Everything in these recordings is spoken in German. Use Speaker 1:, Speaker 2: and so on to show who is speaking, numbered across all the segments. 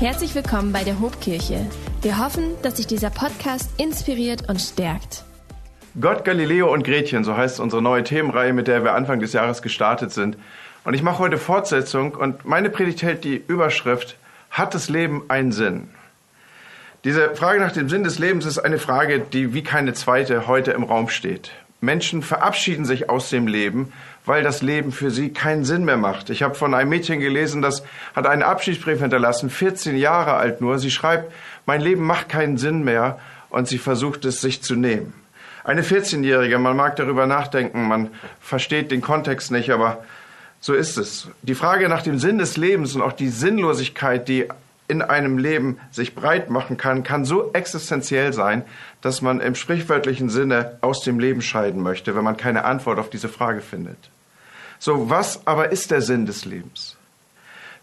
Speaker 1: Herzlich willkommen bei der Hobkirche. Wir hoffen, dass sich dieser Podcast inspiriert und stärkt.
Speaker 2: Gott, Galileo und Gretchen, so heißt unsere neue Themenreihe, mit der wir Anfang des Jahres gestartet sind. Und ich mache heute Fortsetzung und meine Predigt hält die Überschrift Hat das Leben einen Sinn? Diese Frage nach dem Sinn des Lebens ist eine Frage, die wie keine zweite heute im Raum steht. Menschen verabschieden sich aus dem Leben, weil das Leben für sie keinen Sinn mehr macht. Ich habe von einem Mädchen gelesen, das hat einen Abschiedsbrief hinterlassen, 14 Jahre alt nur. Sie schreibt, mein Leben macht keinen Sinn mehr und sie versucht es sich zu nehmen. Eine 14-Jährige, man mag darüber nachdenken, man versteht den Kontext nicht, aber so ist es. Die Frage nach dem Sinn des Lebens und auch die Sinnlosigkeit, die in einem Leben sich breit machen kann, kann so existenziell sein, dass man im sprichwörtlichen Sinne aus dem Leben scheiden möchte, wenn man keine Antwort auf diese Frage findet. So, was aber ist der Sinn des Lebens?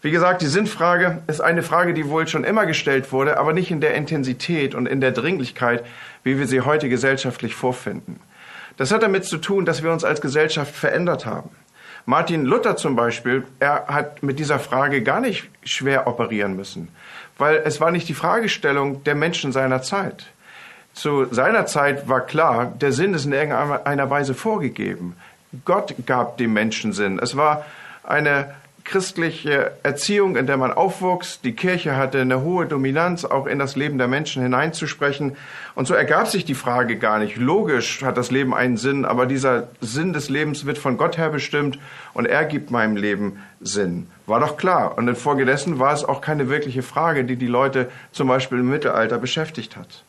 Speaker 2: Wie gesagt, die Sinnfrage ist eine Frage, die wohl schon immer gestellt wurde, aber nicht in der Intensität und in der Dringlichkeit, wie wir sie heute gesellschaftlich vorfinden. Das hat damit zu tun, dass wir uns als Gesellschaft verändert haben. Martin Luther zum Beispiel, er hat mit dieser Frage gar nicht schwer operieren müssen, weil es war nicht die Fragestellung der Menschen seiner Zeit. Zu seiner Zeit war klar, der Sinn ist in irgendeiner Weise vorgegeben. Gott gab dem Menschen Sinn. Es war eine christliche Erziehung, in der man aufwuchs. Die Kirche hatte eine hohe Dominanz, auch in das Leben der Menschen hineinzusprechen. Und so ergab sich die Frage gar nicht. Logisch hat das Leben einen Sinn, aber dieser Sinn des Lebens wird von Gott her bestimmt und er gibt meinem Leben Sinn. War doch klar. Und infolgedessen war es auch keine wirkliche Frage, die die Leute zum Beispiel im Mittelalter beschäftigt hat.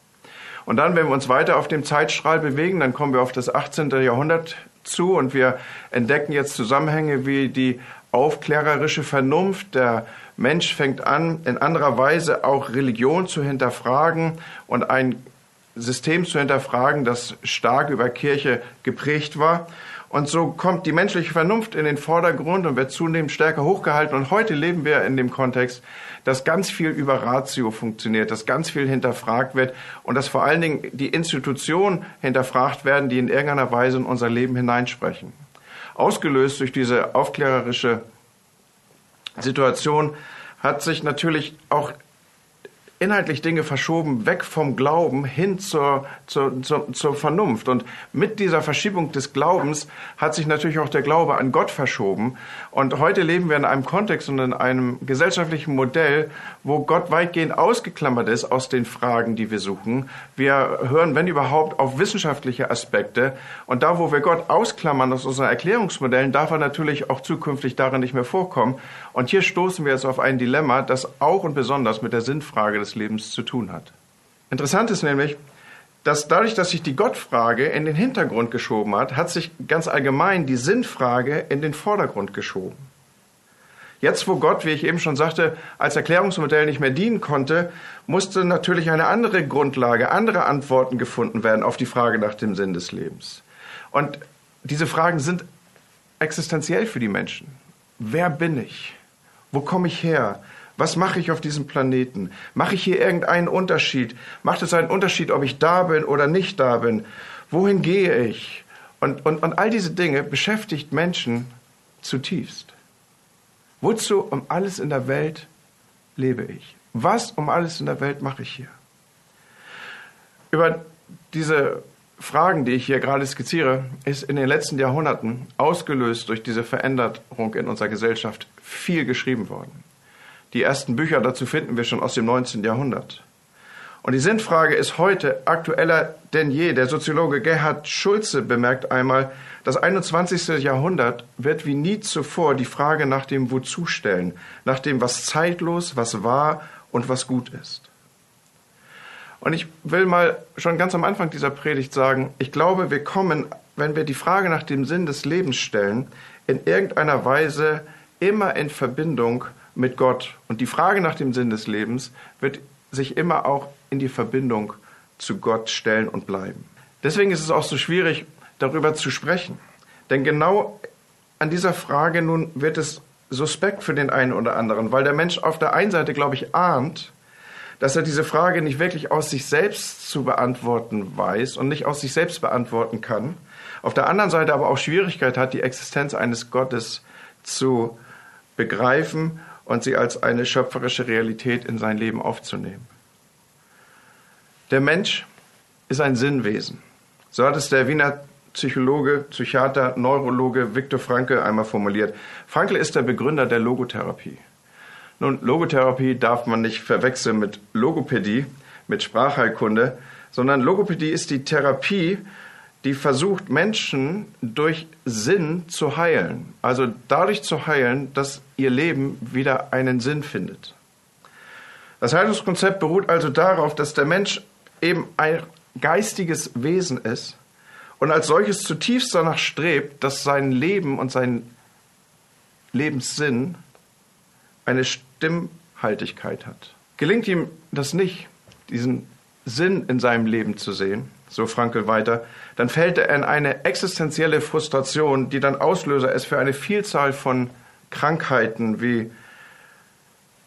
Speaker 2: Und dann, wenn wir uns weiter auf dem Zeitstrahl bewegen, dann kommen wir auf das 18. Jahrhundert zu und wir entdecken jetzt Zusammenhänge wie die aufklärerische Vernunft. Der Mensch fängt an, in anderer Weise auch Religion zu hinterfragen und ein System zu hinterfragen, das stark über Kirche geprägt war. Und so kommt die menschliche Vernunft in den Vordergrund und wird zunehmend stärker hochgehalten. Und heute leben wir in dem Kontext, dass ganz viel über Ratio funktioniert, dass ganz viel hinterfragt wird und dass vor allen Dingen die Institutionen hinterfragt werden, die in irgendeiner Weise in unser Leben hineinsprechen ausgelöst durch diese aufklärerische Situation, hat sich natürlich auch inhaltlich Dinge verschoben, weg vom Glauben hin zur, zur, zur, zur Vernunft. Und mit dieser Verschiebung des Glaubens hat sich natürlich auch der Glaube an Gott verschoben. Und heute leben wir in einem Kontext und in einem gesellschaftlichen Modell, wo Gott weitgehend ausgeklammert ist aus den Fragen, die wir suchen. Wir hören, wenn überhaupt, auf wissenschaftliche Aspekte. Und da, wo wir Gott ausklammern aus unseren Erklärungsmodellen, darf er natürlich auch zukünftig darin nicht mehr vorkommen. Und hier stoßen wir jetzt auf ein Dilemma, das auch und besonders mit der Sinnfrage des Lebens zu tun hat. Interessant ist nämlich, dass dadurch, dass sich die Gottfrage in den Hintergrund geschoben hat, hat sich ganz allgemein die Sinnfrage in den Vordergrund geschoben. Jetzt, wo Gott, wie ich eben schon sagte, als Erklärungsmodell nicht mehr dienen konnte, musste natürlich eine andere Grundlage, andere Antworten gefunden werden auf die Frage nach dem Sinn des Lebens. Und diese Fragen sind existenziell für die Menschen. Wer bin ich? Wo komme ich her? Was mache ich auf diesem Planeten? Mache ich hier irgendeinen Unterschied? Macht es einen Unterschied, ob ich da bin oder nicht da bin? Wohin gehe ich? Und, und, und all diese Dinge beschäftigt Menschen zutiefst. Wozu um alles in der Welt lebe ich? Was um alles in der Welt mache ich hier? Über diese Fragen, die ich hier gerade skizziere, ist in den letzten Jahrhunderten ausgelöst durch diese Veränderung in unserer Gesellschaft viel geschrieben worden. Die ersten Bücher dazu finden wir schon aus dem 19. Jahrhundert. Und die Sinnfrage ist heute aktueller denn je. Der Soziologe Gerhard Schulze bemerkt einmal, das 21. Jahrhundert wird wie nie zuvor die Frage nach dem Wozu stellen, nach dem, was zeitlos, was wahr und was gut ist. Und ich will mal schon ganz am Anfang dieser Predigt sagen, ich glaube, wir kommen, wenn wir die Frage nach dem Sinn des Lebens stellen, in irgendeiner Weise immer in Verbindung mit Gott. Und die Frage nach dem Sinn des Lebens wird sich immer auch in die Verbindung zu Gott stellen und bleiben. Deswegen ist es auch so schwierig, darüber zu sprechen. Denn genau an dieser Frage nun wird es suspekt für den einen oder anderen, weil der Mensch auf der einen Seite, glaube ich, ahnt, dass er diese Frage nicht wirklich aus sich selbst zu beantworten weiß und nicht aus sich selbst beantworten kann. Auf der anderen Seite aber auch Schwierigkeit hat, die Existenz eines Gottes zu begreifen und sie als eine schöpferische Realität in sein Leben aufzunehmen. Der Mensch ist ein Sinnwesen. So hat es der Wiener Psychologe, Psychiater, Neurologe Viktor Frankl einmal formuliert. Frankl ist der Begründer der Logotherapie. Nun, Logotherapie darf man nicht verwechseln mit Logopädie, mit Sprachheilkunde, sondern Logopädie ist die Therapie, die versucht, Menschen durch Sinn zu heilen. Also dadurch zu heilen, dass ihr Leben wieder einen Sinn findet. Das Heilungskonzept beruht also darauf, dass der Mensch eben ein geistiges Wesen ist und als solches zutiefst danach strebt, dass sein Leben und sein Lebenssinn eine Stimmhaltigkeit hat. Gelingt ihm das nicht, diesen Sinn in seinem Leben zu sehen, so Frankel weiter, dann fällt er in eine existenzielle Frustration, die dann Auslöser ist für eine Vielzahl von Krankheiten wie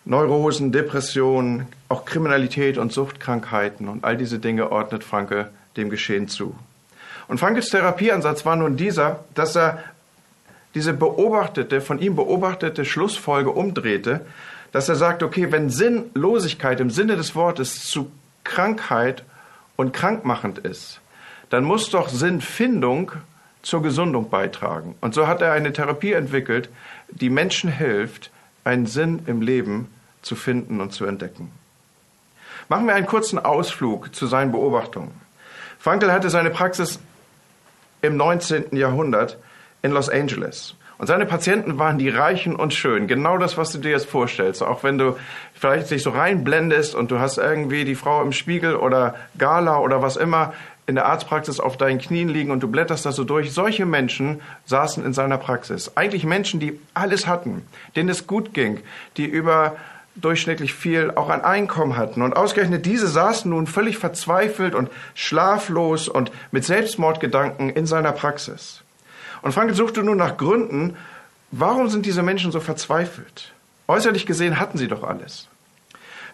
Speaker 2: Neurosen, Depressionen, auch Kriminalität und Suchtkrankheiten und all diese Dinge ordnet Franke dem Geschehen zu. Und Frankels Therapieansatz war nun dieser, dass er diese beobachtete, von ihm beobachtete Schlussfolge umdrehte, dass er sagt, okay, wenn Sinnlosigkeit im Sinne des Wortes zu Krankheit und krankmachend ist, dann muss doch Sinnfindung zur Gesundung beitragen. Und so hat er eine Therapie entwickelt, die Menschen hilft, einen Sinn im Leben zu finden und zu entdecken. Machen wir einen kurzen Ausflug zu seinen Beobachtungen. Frankl hatte seine Praxis im 19. Jahrhundert in Los Angeles. Und seine Patienten waren die Reichen und Schönen. Genau das, was du dir jetzt vorstellst. Auch wenn du vielleicht dich so reinblendest und du hast irgendwie die Frau im Spiegel oder Gala oder was immer in der Arztpraxis auf deinen Knien liegen und du blätterst das so durch. Solche Menschen saßen in seiner Praxis. Eigentlich Menschen, die alles hatten, denen es gut ging, die über durchschnittlich viel auch an Einkommen hatten. Und ausgerechnet diese saßen nun völlig verzweifelt und schlaflos und mit Selbstmordgedanken in seiner Praxis. Und Frank suchte nun nach Gründen, warum sind diese Menschen so verzweifelt? Äußerlich gesehen hatten sie doch alles.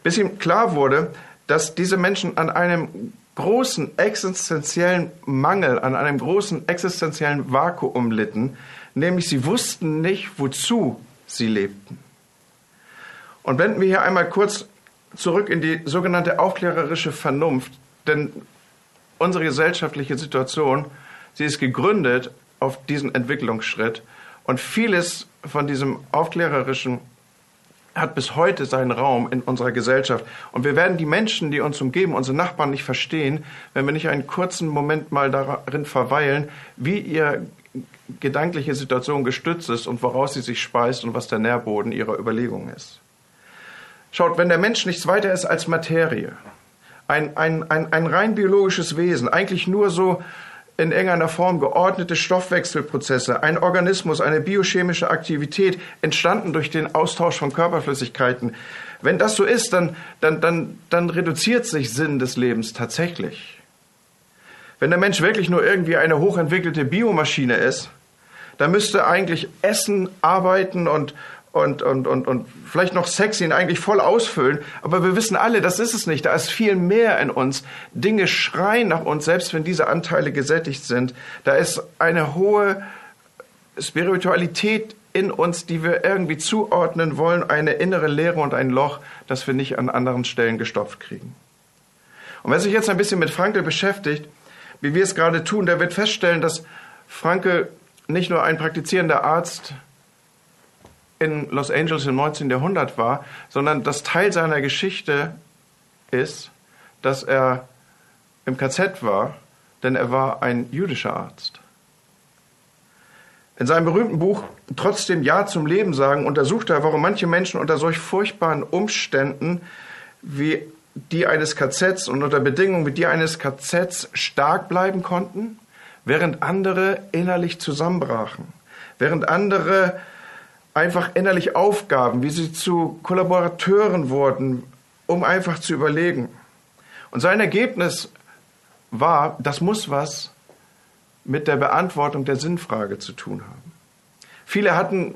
Speaker 2: Bis ihm klar wurde, dass diese Menschen an einem großen existenziellen Mangel, an einem großen existenziellen Vakuum litten, nämlich sie wussten nicht, wozu sie lebten. Und wenden wir hier einmal kurz zurück in die sogenannte aufklärerische Vernunft, denn unsere gesellschaftliche Situation, sie ist gegründet auf diesen Entwicklungsschritt und vieles von diesem aufklärerischen hat bis heute seinen Raum in unserer Gesellschaft. Und wir werden die Menschen, die uns umgeben, unsere Nachbarn nicht verstehen, wenn wir nicht einen kurzen Moment mal darin verweilen, wie ihr gedankliche Situation gestützt ist und woraus sie sich speist und was der Nährboden ihrer Überlegungen ist. Schaut, wenn der Mensch nichts weiter ist als Materie, ein, ein, ein, ein rein biologisches Wesen, eigentlich nur so in irgendeiner Form geordnete Stoffwechselprozesse, ein Organismus, eine biochemische Aktivität, entstanden durch den Austausch von Körperflüssigkeiten. Wenn das so ist, dann, dann, dann, dann reduziert sich Sinn des Lebens tatsächlich. Wenn der Mensch wirklich nur irgendwie eine hochentwickelte Biomaschine ist, dann müsste eigentlich Essen, Arbeiten und, und, und, und, und vielleicht noch Sex ihn eigentlich voll ausfüllen. Aber wir wissen alle, das ist es nicht. Da ist viel mehr in uns. Dinge schreien nach uns, selbst wenn diese Anteile gesättigt sind. Da ist eine hohe Spiritualität in uns, die wir irgendwie zuordnen wollen, eine innere Leere und ein Loch, das wir nicht an anderen Stellen gestopft kriegen. Und wer sich jetzt ein bisschen mit Frankel beschäftigt, wie wir es gerade tun, der wird feststellen, dass Frankel nicht nur ein praktizierender Arzt in Los Angeles im 19. Jahrhundert war, sondern dass Teil seiner Geschichte ist, dass er im KZ war, denn er war ein jüdischer Arzt. In seinem berühmten Buch Trotzdem Ja zum Leben sagen untersucht er, warum manche Menschen unter solch furchtbaren Umständen wie die eines KZs und unter Bedingungen wie die eines KZs stark bleiben konnten, während andere innerlich zusammenbrachen, während andere einfach innerlich aufgaben, wie sie zu Kollaborateuren wurden, um einfach zu überlegen. Und sein Ergebnis war, das muss was mit der Beantwortung der Sinnfrage zu tun haben. Viele hatten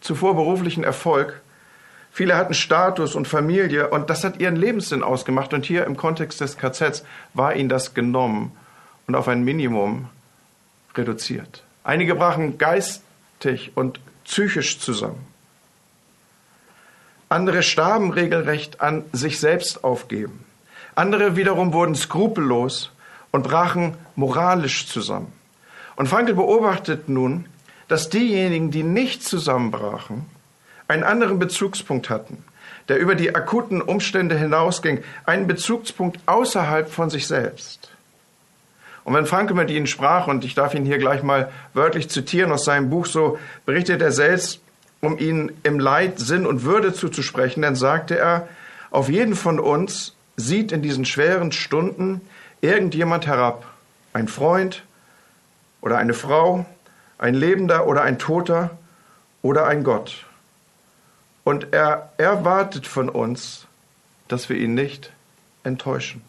Speaker 2: zuvor beruflichen Erfolg, viele hatten Status und Familie und das hat ihren Lebenssinn ausgemacht und hier im Kontext des KZs war ihnen das genommen und auf ein Minimum reduziert. Einige brachen geistig und psychisch zusammen. Andere starben regelrecht an sich selbst aufgeben. Andere wiederum wurden skrupellos und brachen moralisch zusammen. Und Frankl beobachtet nun, dass diejenigen, die nicht zusammenbrachen, einen anderen Bezugspunkt hatten, der über die akuten Umstände hinausging, einen Bezugspunkt außerhalb von sich selbst. Und wenn Franke mit ihnen sprach, und ich darf ihn hier gleich mal wörtlich zitieren aus seinem Buch, so berichtet er selbst, um ihnen im Leid Sinn und Würde zuzusprechen, dann sagte er, auf jeden von uns sieht in diesen schweren Stunden irgendjemand herab, ein Freund oder eine Frau, ein Lebender oder ein Toter oder ein Gott. Und er erwartet von uns, dass wir ihn nicht enttäuschen.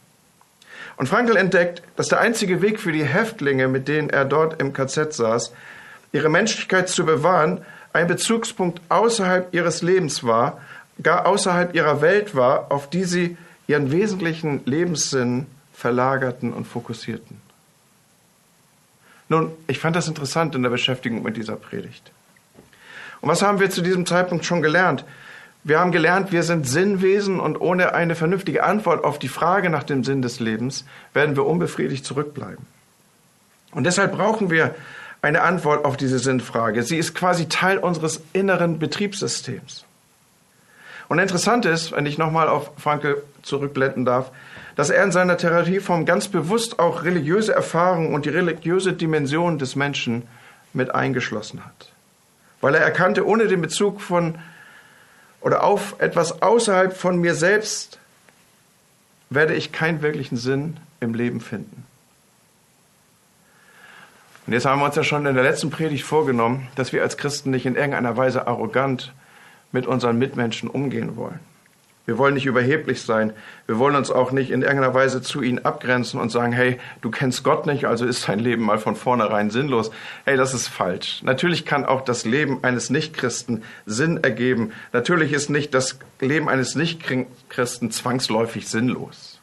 Speaker 2: Und Frankl entdeckt, dass der einzige Weg für die Häftlinge, mit denen er dort im KZ saß, ihre Menschlichkeit zu bewahren, ein Bezugspunkt außerhalb ihres Lebens war, gar außerhalb ihrer Welt war, auf die sie ihren wesentlichen Lebenssinn verlagerten und fokussierten. Nun, ich fand das interessant in der Beschäftigung mit dieser Predigt. Und was haben wir zu diesem Zeitpunkt schon gelernt? Wir haben gelernt, wir sind Sinnwesen und ohne eine vernünftige Antwort auf die Frage nach dem Sinn des Lebens werden wir unbefriedigt zurückbleiben. Und deshalb brauchen wir eine Antwort auf diese Sinnfrage. Sie ist quasi Teil unseres inneren Betriebssystems. Und interessant ist, wenn ich nochmal auf Franke zurückblenden darf, dass er in seiner Therapieform ganz bewusst auch religiöse Erfahrungen und die religiöse Dimension des Menschen mit eingeschlossen hat. Weil er erkannte, ohne den Bezug von oder auf etwas außerhalb von mir selbst werde ich keinen wirklichen Sinn im Leben finden. Und jetzt haben wir uns ja schon in der letzten Predigt vorgenommen, dass wir als Christen nicht in irgendeiner Weise arrogant mit unseren Mitmenschen umgehen wollen. Wir wollen nicht überheblich sein. Wir wollen uns auch nicht in irgendeiner Weise zu ihnen abgrenzen und sagen, hey, du kennst Gott nicht, also ist dein Leben mal von vornherein sinnlos. Hey, das ist falsch. Natürlich kann auch das Leben eines Nichtchristen Sinn ergeben. Natürlich ist nicht das Leben eines Nichtchristen zwangsläufig sinnlos.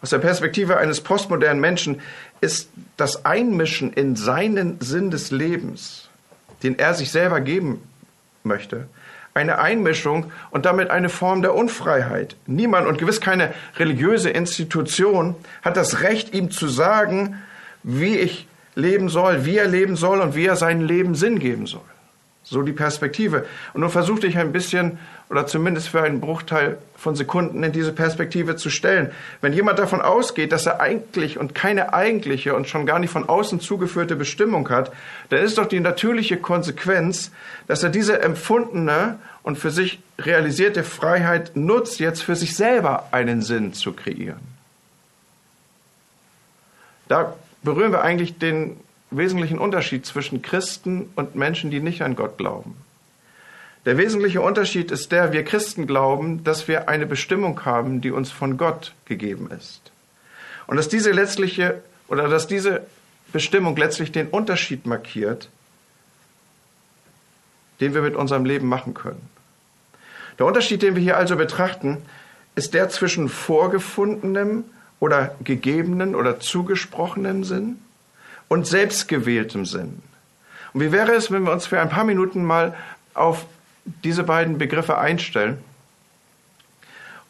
Speaker 2: Aus der Perspektive eines postmodernen Menschen ist das Einmischen in seinen Sinn des Lebens, den er sich selber geben möchte, eine Einmischung und damit eine Form der Unfreiheit. Niemand und gewiss keine religiöse Institution hat das Recht, ihm zu sagen, wie ich leben soll, wie er leben soll und wie er seinem Leben Sinn geben soll. So die Perspektive. Und nun versuchte ich ein bisschen oder zumindest für einen Bruchteil von Sekunden in diese Perspektive zu stellen. Wenn jemand davon ausgeht, dass er eigentlich und keine eigentliche und schon gar nicht von außen zugeführte Bestimmung hat, dann ist doch die natürliche Konsequenz, dass er diese empfundene und für sich realisierte Freiheit nutzt, jetzt für sich selber einen Sinn zu kreieren. Da berühren wir eigentlich den wesentlichen Unterschied zwischen Christen und Menschen, die nicht an Gott glauben. Der wesentliche Unterschied ist der, wir Christen glauben, dass wir eine Bestimmung haben, die uns von Gott gegeben ist. Und dass diese letztliche oder dass diese Bestimmung letztlich den Unterschied markiert, den wir mit unserem Leben machen können. Der Unterschied, den wir hier also betrachten, ist der zwischen vorgefundenem oder gegebenen oder zugesprochenem Sinn und selbstgewähltem Sinn. Und wie wäre es, wenn wir uns für ein paar Minuten mal auf diese beiden Begriffe einstellen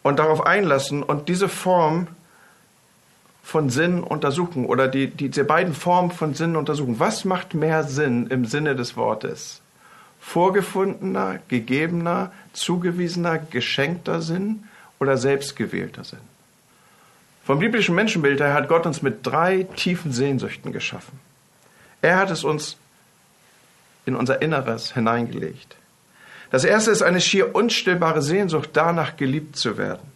Speaker 2: und darauf einlassen und diese Form von Sinn untersuchen oder die, diese beiden Formen von Sinn untersuchen. Was macht mehr Sinn im Sinne des Wortes? Vorgefundener, gegebener, zugewiesener, geschenkter Sinn oder selbstgewählter Sinn? Vom biblischen Menschenbild her hat Gott uns mit drei tiefen Sehnsüchten geschaffen. Er hat es uns in unser Inneres hineingelegt. Das erste ist eine schier unstillbare Sehnsucht danach, geliebt zu werden.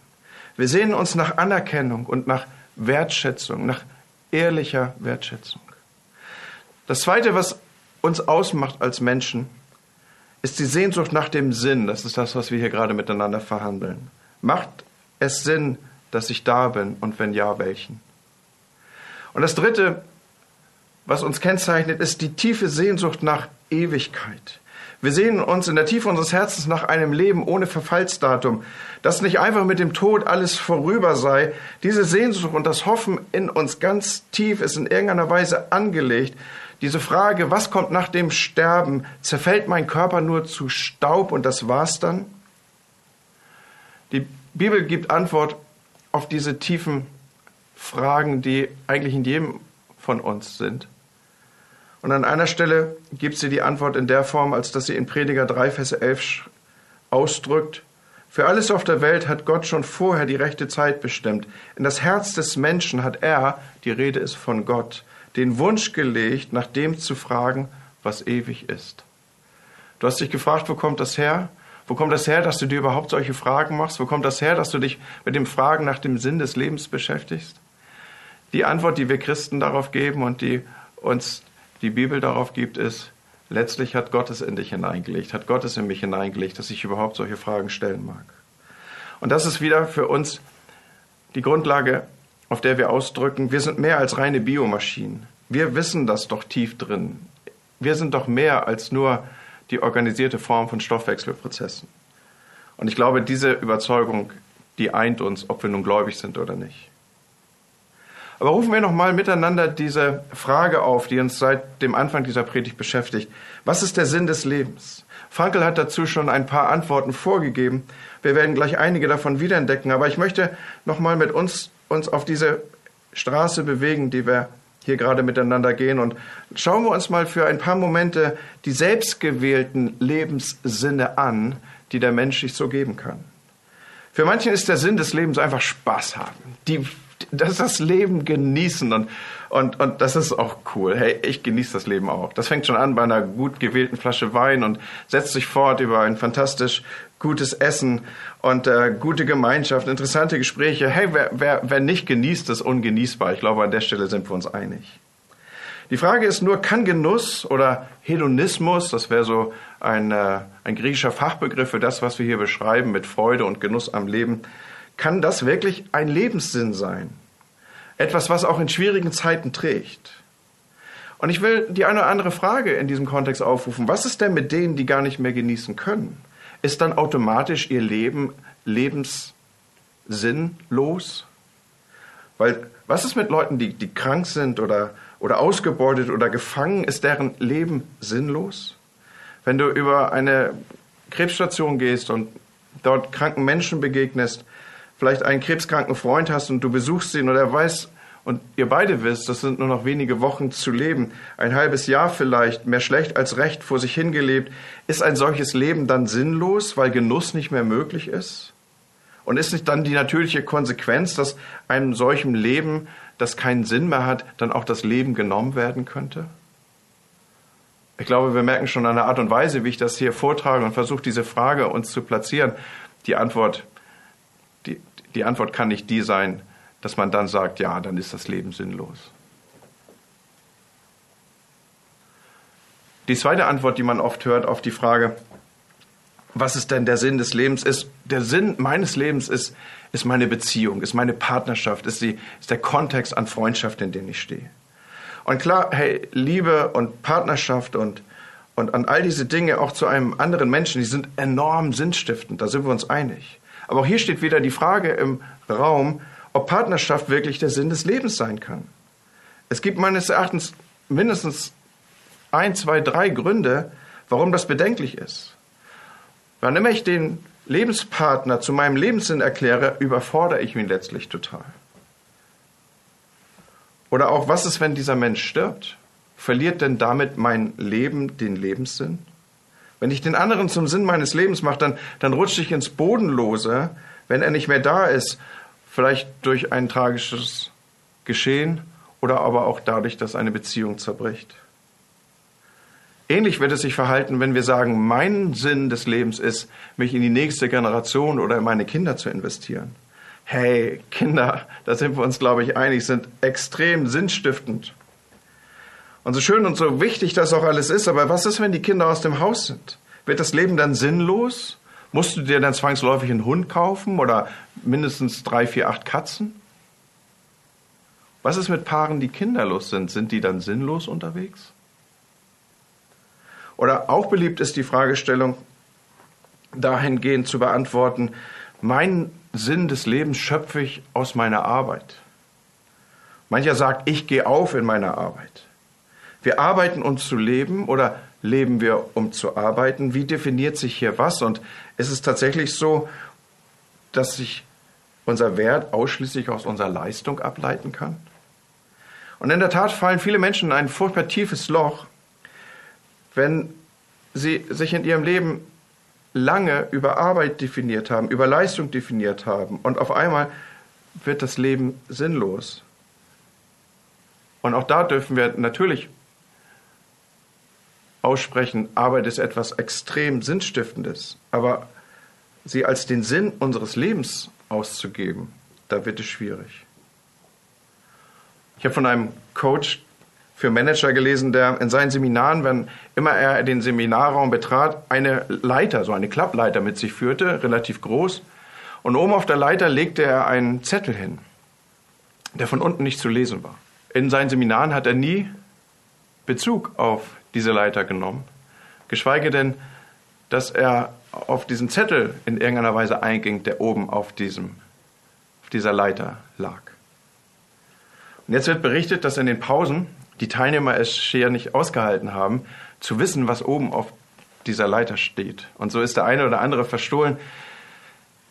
Speaker 2: Wir sehnen uns nach Anerkennung und nach Wertschätzung, nach ehrlicher Wertschätzung. Das zweite, was uns ausmacht als Menschen, ist die Sehnsucht nach dem Sinn. Das ist das, was wir hier gerade miteinander verhandeln. Macht es Sinn, dass ich da bin und wenn ja, welchen? Und das Dritte, was uns kennzeichnet, ist die tiefe Sehnsucht nach Ewigkeit. Wir sehen uns in der Tiefe unseres Herzens nach einem Leben ohne Verfallsdatum, dass nicht einfach mit dem Tod alles vorüber sei. Diese Sehnsucht und das Hoffen in uns ganz tief ist in irgendeiner Weise angelegt. Diese Frage, was kommt nach dem Sterben? Zerfällt mein Körper nur zu Staub und das war's dann? Die Bibel gibt Antwort auf diese tiefen Fragen, die eigentlich in jedem von uns sind. Und an einer Stelle gibt sie die Antwort in der Form, als dass sie in Prediger 3, Vers 11 ausdrückt, für alles auf der Welt hat Gott schon vorher die rechte Zeit bestimmt. In das Herz des Menschen hat er, die Rede ist von Gott, den Wunsch gelegt, nach dem zu fragen, was ewig ist. Du hast dich gefragt, wo kommt das her? Wo kommt das her, dass du dir überhaupt solche Fragen machst? Wo kommt das her, dass du dich mit dem Fragen nach dem Sinn des Lebens beschäftigst? Die Antwort, die wir Christen darauf geben und die uns die Bibel darauf gibt, ist, letztlich hat Gott es in dich hineingelegt, hat Gott es in mich hineingelegt, dass ich überhaupt solche Fragen stellen mag. Und das ist wieder für uns die Grundlage, auf der wir ausdrücken, wir sind mehr als reine Biomaschinen. Wir wissen das doch tief drin. Wir sind doch mehr als nur die organisierte Form von Stoffwechselprozessen. Und ich glaube, diese Überzeugung, die eint uns, ob wir nun gläubig sind oder nicht. Aber rufen wir nochmal miteinander diese Frage auf, die uns seit dem Anfang dieser Predigt beschäftigt. Was ist der Sinn des Lebens? Frankel hat dazu schon ein paar Antworten vorgegeben. Wir werden gleich einige davon wiederentdecken. Aber ich möchte nochmal mit uns, uns auf diese Straße bewegen, die wir hier gerade miteinander gehen. Und schauen wir uns mal für ein paar Momente die selbstgewählten Lebenssinne an, die der Mensch sich so geben kann. Für manchen ist der Sinn des Lebens einfach Spaß haben. Die das ist das Leben genießen und, und, und das ist auch cool. Hey, ich genieße das Leben auch. Das fängt schon an bei einer gut gewählten Flasche Wein und setzt sich fort über ein fantastisch gutes Essen und äh, gute Gemeinschaft, interessante Gespräche. Hey, wer, wer, wer nicht genießt, ist ungenießbar. Ich glaube, an der Stelle sind wir uns einig. Die Frage ist nur, kann Genuss oder Hedonismus, das wäre so ein, äh, ein griechischer Fachbegriff für das, was wir hier beschreiben mit Freude und Genuss am Leben, kann das wirklich ein Lebenssinn sein. Etwas, was auch in schwierigen Zeiten trägt. Und ich will die eine oder andere Frage in diesem Kontext aufrufen. Was ist denn mit denen, die gar nicht mehr genießen können? Ist dann automatisch ihr Leben lebenssinnlos? Weil was ist mit Leuten, die, die krank sind oder, oder ausgebeutet oder gefangen? Ist deren Leben sinnlos? Wenn du über eine Krebsstation gehst und dort kranken Menschen begegnest, vielleicht einen krebskranken Freund hast und du besuchst ihn und er weiß und ihr beide wisst, das sind nur noch wenige Wochen zu leben, ein halbes Jahr vielleicht, mehr schlecht als recht vor sich hingelebt, ist ein solches Leben dann sinnlos, weil Genuss nicht mehr möglich ist? Und ist nicht dann die natürliche Konsequenz, dass einem solchen Leben, das keinen Sinn mehr hat, dann auch das Leben genommen werden könnte? Ich glaube, wir merken schon an der Art und Weise, wie ich das hier vortrage und versuche, diese Frage uns zu platzieren. Die Antwort die, Antwort kann nicht die sein, dass man dann sagt, ja, dann ist das Leben sinnlos. Die zweite Antwort, die man oft hört auf die Frage, was ist denn der Sinn des Lebens, ist, der Sinn meines Lebens ist, ist meine Beziehung, ist meine Partnerschaft, ist, die, ist der Kontext an Freundschaft, in dem ich stehe. Und klar, hey, Liebe und Partnerschaft und, und an all diese Dinge auch zu einem anderen Menschen, die sind enorm sinnstiftend, da sind wir uns einig. Aber auch hier steht wieder die Frage im Raum, ob Partnerschaft wirklich der Sinn des Lebens sein kann. Es gibt meines Erachtens mindestens ein, zwei, drei Gründe, warum das bedenklich ist. Wann immer ich den Lebenspartner zu meinem Lebenssinn erkläre, überfordere ich ihn letztlich total. Oder auch, was ist, wenn dieser Mensch stirbt? Verliert denn damit mein Leben den Lebenssinn? Wenn ich den anderen zum Sinn meines Lebens mache, dann, dann rutsche ich ins Bodenlose, wenn er nicht mehr da ist. Vielleicht durch ein tragisches Geschehen oder aber auch dadurch, dass eine Beziehung zerbricht. Ähnlich wird es sich verhalten, wenn wir sagen, mein Sinn des Lebens ist, mich in die nächste Generation oder in meine Kinder zu investieren. Hey, Kinder, da sind wir uns, glaube ich, einig, sind extrem sinnstiftend. Und so schön und so wichtig das auch alles ist, aber was ist, wenn die Kinder aus dem Haus sind? Wird das Leben dann sinnlos? Musst du dir dann zwangsläufig einen Hund kaufen oder mindestens drei, vier, acht Katzen? Was ist mit Paaren, die kinderlos sind? Sind die dann sinnlos unterwegs? Oder auch beliebt ist die Fragestellung, dahingehend zu beantworten, mein Sinn des Lebens schöpfe ich aus meiner Arbeit. Mancher sagt, ich gehe auf in meiner Arbeit. Wir arbeiten, um zu leben oder leben wir, um zu arbeiten? Wie definiert sich hier was? Und ist es tatsächlich so, dass sich unser Wert ausschließlich aus unserer Leistung ableiten kann? Und in der Tat fallen viele Menschen in ein furchtbar tiefes Loch, wenn sie sich in ihrem Leben lange über Arbeit definiert haben, über Leistung definiert haben und auf einmal wird das Leben sinnlos. Und auch da dürfen wir natürlich aussprechen, Arbeit ist etwas extrem Sinnstiftendes, aber sie als den Sinn unseres Lebens auszugeben, da wird es schwierig. Ich habe von einem Coach für Manager gelesen, der in seinen Seminaren, wenn immer er den Seminarraum betrat, eine Leiter, so eine Klappleiter mit sich führte, relativ groß. Und oben auf der Leiter legte er einen Zettel hin, der von unten nicht zu lesen war. In seinen Seminaren hat er nie Bezug auf diese Leiter genommen, geschweige denn, dass er auf diesen Zettel in irgendeiner Weise einging, der oben auf, diesem, auf dieser Leiter lag. Und jetzt wird berichtet, dass in den Pausen die Teilnehmer es schier nicht ausgehalten haben, zu wissen, was oben auf dieser Leiter steht. Und so ist der eine oder andere verstohlen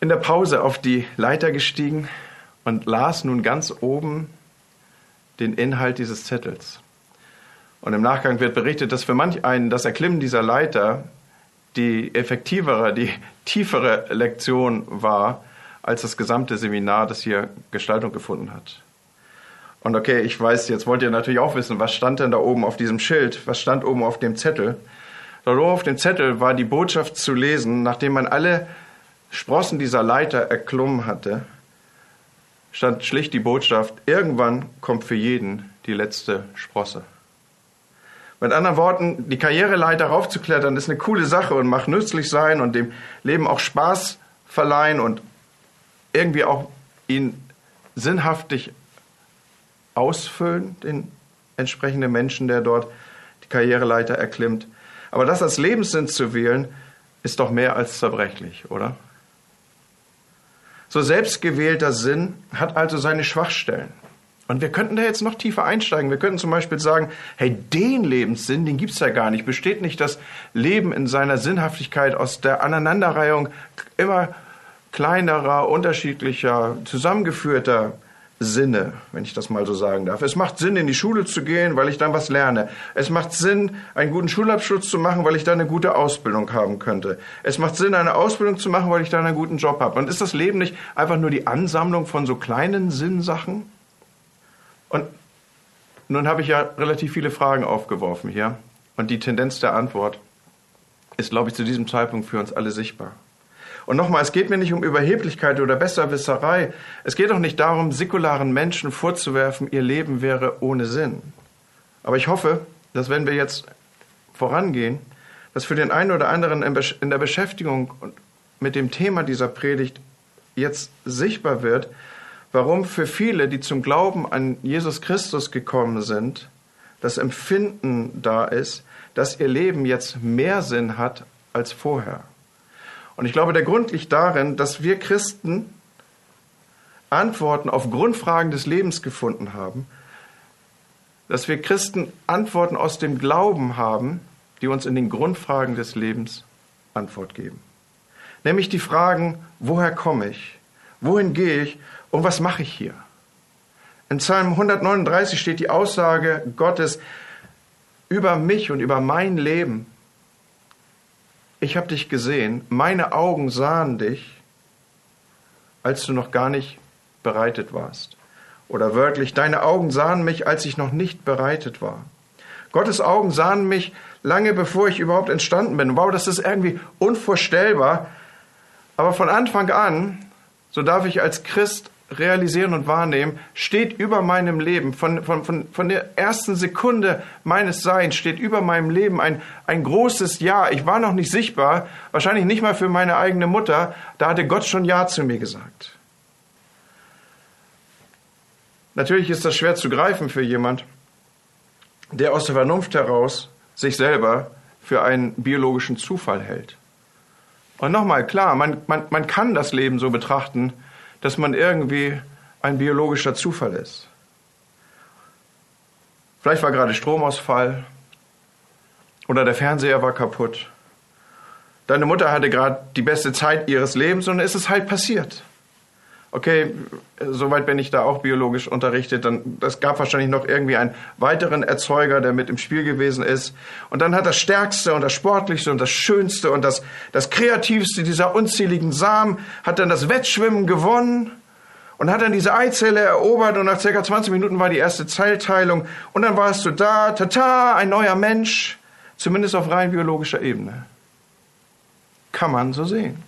Speaker 2: in der Pause auf die Leiter gestiegen und las nun ganz oben den Inhalt dieses Zettels. Und im Nachgang wird berichtet, dass für manch einen das Erklimmen dieser Leiter die effektivere, die tiefere Lektion war, als das gesamte Seminar, das hier Gestaltung gefunden hat. Und okay, ich weiß, jetzt wollt ihr natürlich auch wissen, was stand denn da oben auf diesem Schild? Was stand oben auf dem Zettel? Dort oben auf dem Zettel war die Botschaft zu lesen, nachdem man alle Sprossen dieser Leiter erklommen hatte, stand schlicht die Botschaft, irgendwann kommt für jeden die letzte Sprosse. Mit anderen Worten, die Karriereleiter raufzuklettern ist eine coole Sache und macht nützlich sein und dem Leben auch Spaß verleihen und irgendwie auch ihn sinnhaftig ausfüllen, den entsprechenden Menschen, der dort die Karriereleiter erklimmt. Aber das als Lebenssinn zu wählen, ist doch mehr als zerbrechlich, oder? So selbstgewählter Sinn hat also seine Schwachstellen. Und wir könnten da jetzt noch tiefer einsteigen. Wir könnten zum Beispiel sagen, hey, den Lebenssinn, den gibt's ja gar nicht. Besteht nicht das Leben in seiner Sinnhaftigkeit aus der Aneinanderreihung immer kleinerer, unterschiedlicher, zusammengeführter Sinne, wenn ich das mal so sagen darf. Es macht Sinn, in die Schule zu gehen, weil ich dann was lerne. Es macht Sinn, einen guten Schulabschluss zu machen, weil ich dann eine gute Ausbildung haben könnte. Es macht Sinn, eine Ausbildung zu machen, weil ich dann einen guten Job habe. Und ist das Leben nicht einfach nur die Ansammlung von so kleinen Sinnsachen? Und nun habe ich ja relativ viele Fragen aufgeworfen hier. Und die Tendenz der Antwort ist, glaube ich, zu diesem Zeitpunkt für uns alle sichtbar. Und nochmal, es geht mir nicht um Überheblichkeit oder Besserwisserei. Es geht auch nicht darum, säkularen Menschen vorzuwerfen, ihr Leben wäre ohne Sinn. Aber ich hoffe, dass wenn wir jetzt vorangehen, dass für den einen oder anderen in der Beschäftigung mit dem Thema dieser Predigt jetzt sichtbar wird, warum für viele, die zum Glauben an Jesus Christus gekommen sind, das Empfinden da ist, dass ihr Leben jetzt mehr Sinn hat als vorher. Und ich glaube, der Grund liegt darin, dass wir Christen Antworten auf Grundfragen des Lebens gefunden haben, dass wir Christen Antworten aus dem Glauben haben, die uns in den Grundfragen des Lebens Antwort geben. Nämlich die Fragen, woher komme ich? Wohin gehe ich? Und was mache ich hier? In Psalm 139 steht die Aussage Gottes über mich und über mein Leben ich habe dich gesehen, meine Augen sahen dich, als du noch gar nicht bereitet warst. Oder wörtlich, deine Augen sahen mich, als ich noch nicht bereitet war. Gottes Augen sahen mich lange bevor ich überhaupt entstanden bin. Wow, das ist irgendwie unvorstellbar. Aber von Anfang an, so darf ich als Christ realisieren und wahrnehmen, steht über meinem Leben, von, von, von, von der ersten Sekunde meines Seins steht über meinem Leben ein, ein großes Ja. Ich war noch nicht sichtbar, wahrscheinlich nicht mal für meine eigene Mutter, da hatte Gott schon Ja zu mir gesagt. Natürlich ist das schwer zu greifen für jemand, der aus der Vernunft heraus sich selber für einen biologischen Zufall hält. Und nochmal, klar, man, man, man kann das Leben so betrachten, dass man irgendwie ein biologischer Zufall ist. Vielleicht war gerade Stromausfall oder der Fernseher war kaputt. deine Mutter hatte gerade die beste Zeit ihres Lebens und es ist halt passiert. Okay, soweit bin ich da auch biologisch unterrichtet. Dann, das gab wahrscheinlich noch irgendwie einen weiteren Erzeuger, der mit im Spiel gewesen ist. Und dann hat das Stärkste und das Sportlichste und das Schönste und das, das Kreativste dieser unzähligen Samen hat dann das Wettschwimmen gewonnen und hat dann diese Eizelle erobert und nach circa 20 Minuten war die erste Zellteilung und dann warst du da, tata, ein neuer Mensch, zumindest auf rein biologischer Ebene. Kann man so sehen.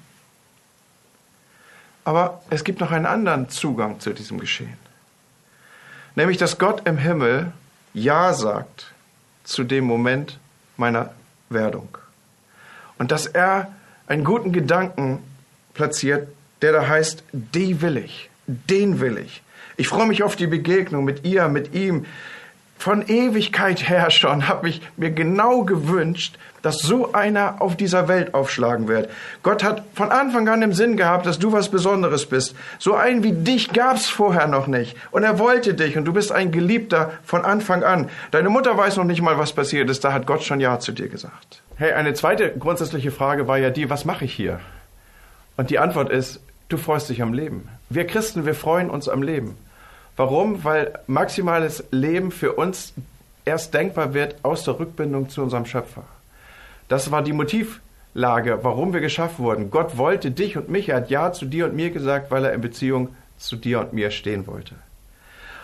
Speaker 2: Aber es gibt noch einen anderen Zugang zu diesem Geschehen. Nämlich, dass Gott im Himmel Ja sagt zu dem Moment meiner Werdung. Und dass er einen guten Gedanken platziert, der da heißt, die will ich, den will ich. Ich freue mich auf die Begegnung mit ihr, mit ihm, von Ewigkeit her schon habe ich mir genau gewünscht, dass so einer auf dieser Welt aufschlagen wird. Gott hat von Anfang an im Sinn gehabt, dass du was Besonderes bist. So einen wie dich gab's vorher noch nicht. Und er wollte dich und du bist ein Geliebter von Anfang an. Deine Mutter weiß noch nicht mal, was passiert ist. Da hat Gott schon Ja zu dir gesagt. Hey, eine zweite grundsätzliche Frage war ja die, was mache ich hier? Und die Antwort ist, du freust dich am Leben. Wir Christen, wir freuen uns am Leben. Warum? Weil maximales Leben für uns erst denkbar wird aus der Rückbindung zu unserem Schöpfer. Das war die Motivlage, warum wir geschaffen wurden. Gott wollte dich und mich, er hat Ja zu dir und mir gesagt, weil er in Beziehung zu dir und mir stehen wollte.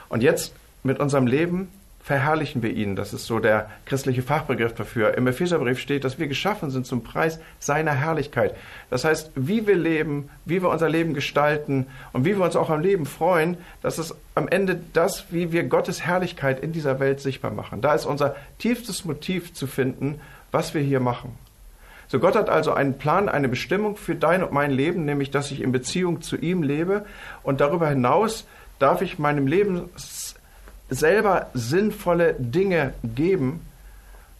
Speaker 2: Und jetzt mit unserem Leben verherrlichen wir ihn. Das ist so der christliche Fachbegriff dafür. Im Epheserbrief steht, dass wir geschaffen sind zum Preis seiner Herrlichkeit. Das heißt, wie wir leben, wie wir unser Leben gestalten und wie wir uns auch am Leben freuen, das ist am Ende das, wie wir Gottes Herrlichkeit in dieser Welt sichtbar machen. Da ist unser tiefstes Motiv zu finden, was wir hier machen. So Gott hat also einen Plan, eine Bestimmung für dein und mein Leben, nämlich dass ich in Beziehung zu ihm lebe und darüber hinaus darf ich meinem Leben selber sinnvolle Dinge geben.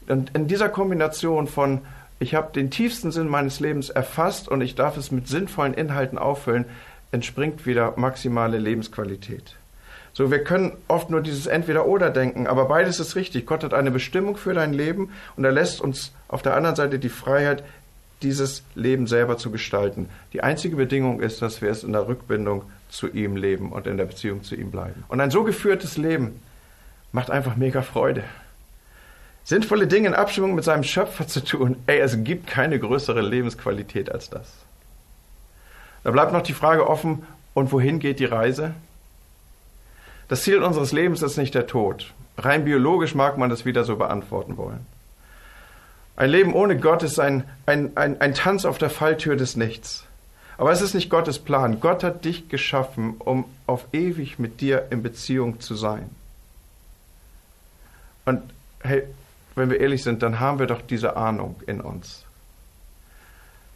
Speaker 2: Und in dieser Kombination von, ich habe den tiefsten Sinn meines Lebens erfasst und ich darf es mit sinnvollen Inhalten auffüllen, entspringt wieder maximale Lebensqualität. So, wir können oft nur dieses Entweder-Oder denken, aber beides ist richtig. Gott hat eine Bestimmung für dein Leben und er lässt uns auf der anderen Seite die Freiheit, dieses Leben selber zu gestalten. Die einzige Bedingung ist, dass wir es in der Rückbindung zu ihm leben und in der Beziehung zu ihm bleiben. Und ein so geführtes Leben macht einfach mega Freude. Sinnvolle Dinge in Abstimmung mit seinem Schöpfer zu tun, ey, es gibt keine größere Lebensqualität als das. Da bleibt noch die Frage offen, und wohin geht die Reise? Das Ziel unseres Lebens ist nicht der Tod. Rein biologisch mag man das wieder so beantworten wollen. Ein Leben ohne Gott ist ein, ein, ein, ein Tanz auf der Falltür des Nichts. Aber es ist nicht Gottes Plan. Gott hat dich geschaffen, um auf ewig mit dir in Beziehung zu sein. Und hey, wenn wir ehrlich sind, dann haben wir doch diese Ahnung in uns,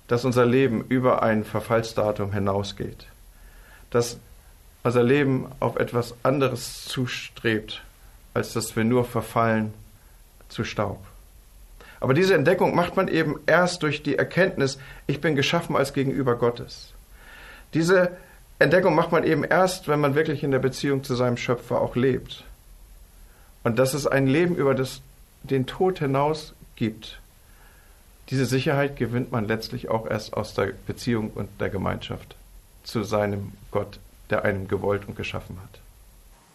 Speaker 2: dass unser Leben über ein Verfallsdatum hinausgeht, dass unser Leben auf etwas anderes zustrebt, als dass wir nur verfallen zu Staub. Aber diese Entdeckung macht man eben erst durch die Erkenntnis, ich bin geschaffen als Gegenüber Gottes. Diese Entdeckung macht man eben erst, wenn man wirklich in der Beziehung zu seinem Schöpfer auch lebt. Und dass es ein Leben über das, den Tod hinaus gibt. Diese Sicherheit gewinnt man letztlich auch erst aus der Beziehung und der Gemeinschaft zu seinem Gott, der einen gewollt und geschaffen hat.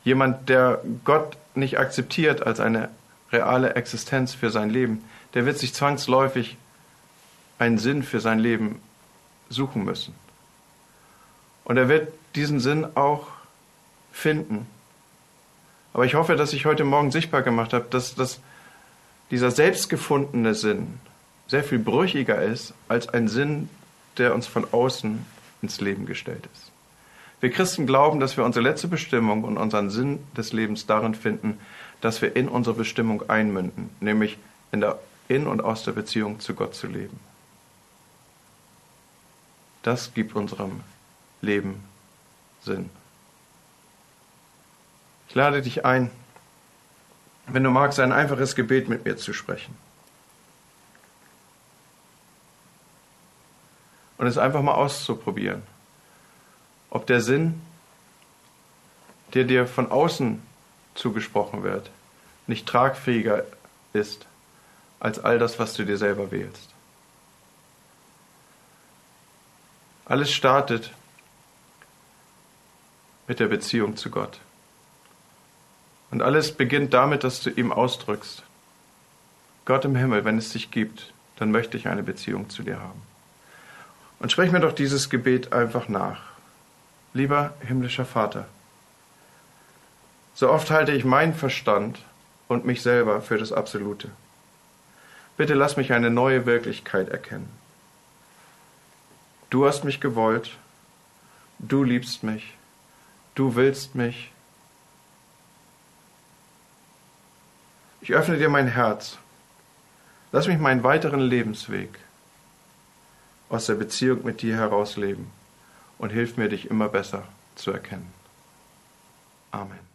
Speaker 2: Jemand, der Gott nicht akzeptiert als eine reale Existenz für sein Leben, der wird sich zwangsläufig einen Sinn für sein Leben suchen müssen. Und er wird diesen Sinn auch finden. Aber ich hoffe, dass ich heute Morgen sichtbar gemacht habe, dass, dass dieser selbstgefundene Sinn sehr viel brüchiger ist als ein Sinn, der uns von außen ins Leben gestellt ist. Wir Christen glauben, dass wir unsere letzte Bestimmung und unseren Sinn des Lebens darin finden, dass wir in unsere Bestimmung einmünden, nämlich in der in und aus der Beziehung zu Gott zu leben. Das gibt unserem Leben Sinn. Ich lade dich ein, wenn du magst, ein einfaches Gebet mit mir zu sprechen. Und es einfach mal auszuprobieren, ob der Sinn, der dir von außen zugesprochen wird, nicht tragfähiger ist als all das, was du dir selber wählst. Alles startet mit der Beziehung zu Gott. Und alles beginnt damit, dass du ihm ausdrückst. Gott im Himmel, wenn es dich gibt, dann möchte ich eine Beziehung zu dir haben. Und sprech mir doch dieses Gebet einfach nach. Lieber himmlischer Vater, so oft halte ich meinen Verstand und mich selber für das Absolute. Bitte lass mich eine neue Wirklichkeit erkennen. Du hast mich gewollt, du liebst mich, du willst mich. Ich öffne dir mein Herz. Lass mich meinen weiteren Lebensweg aus der Beziehung mit dir herausleben und hilf mir, dich immer besser zu erkennen. Amen.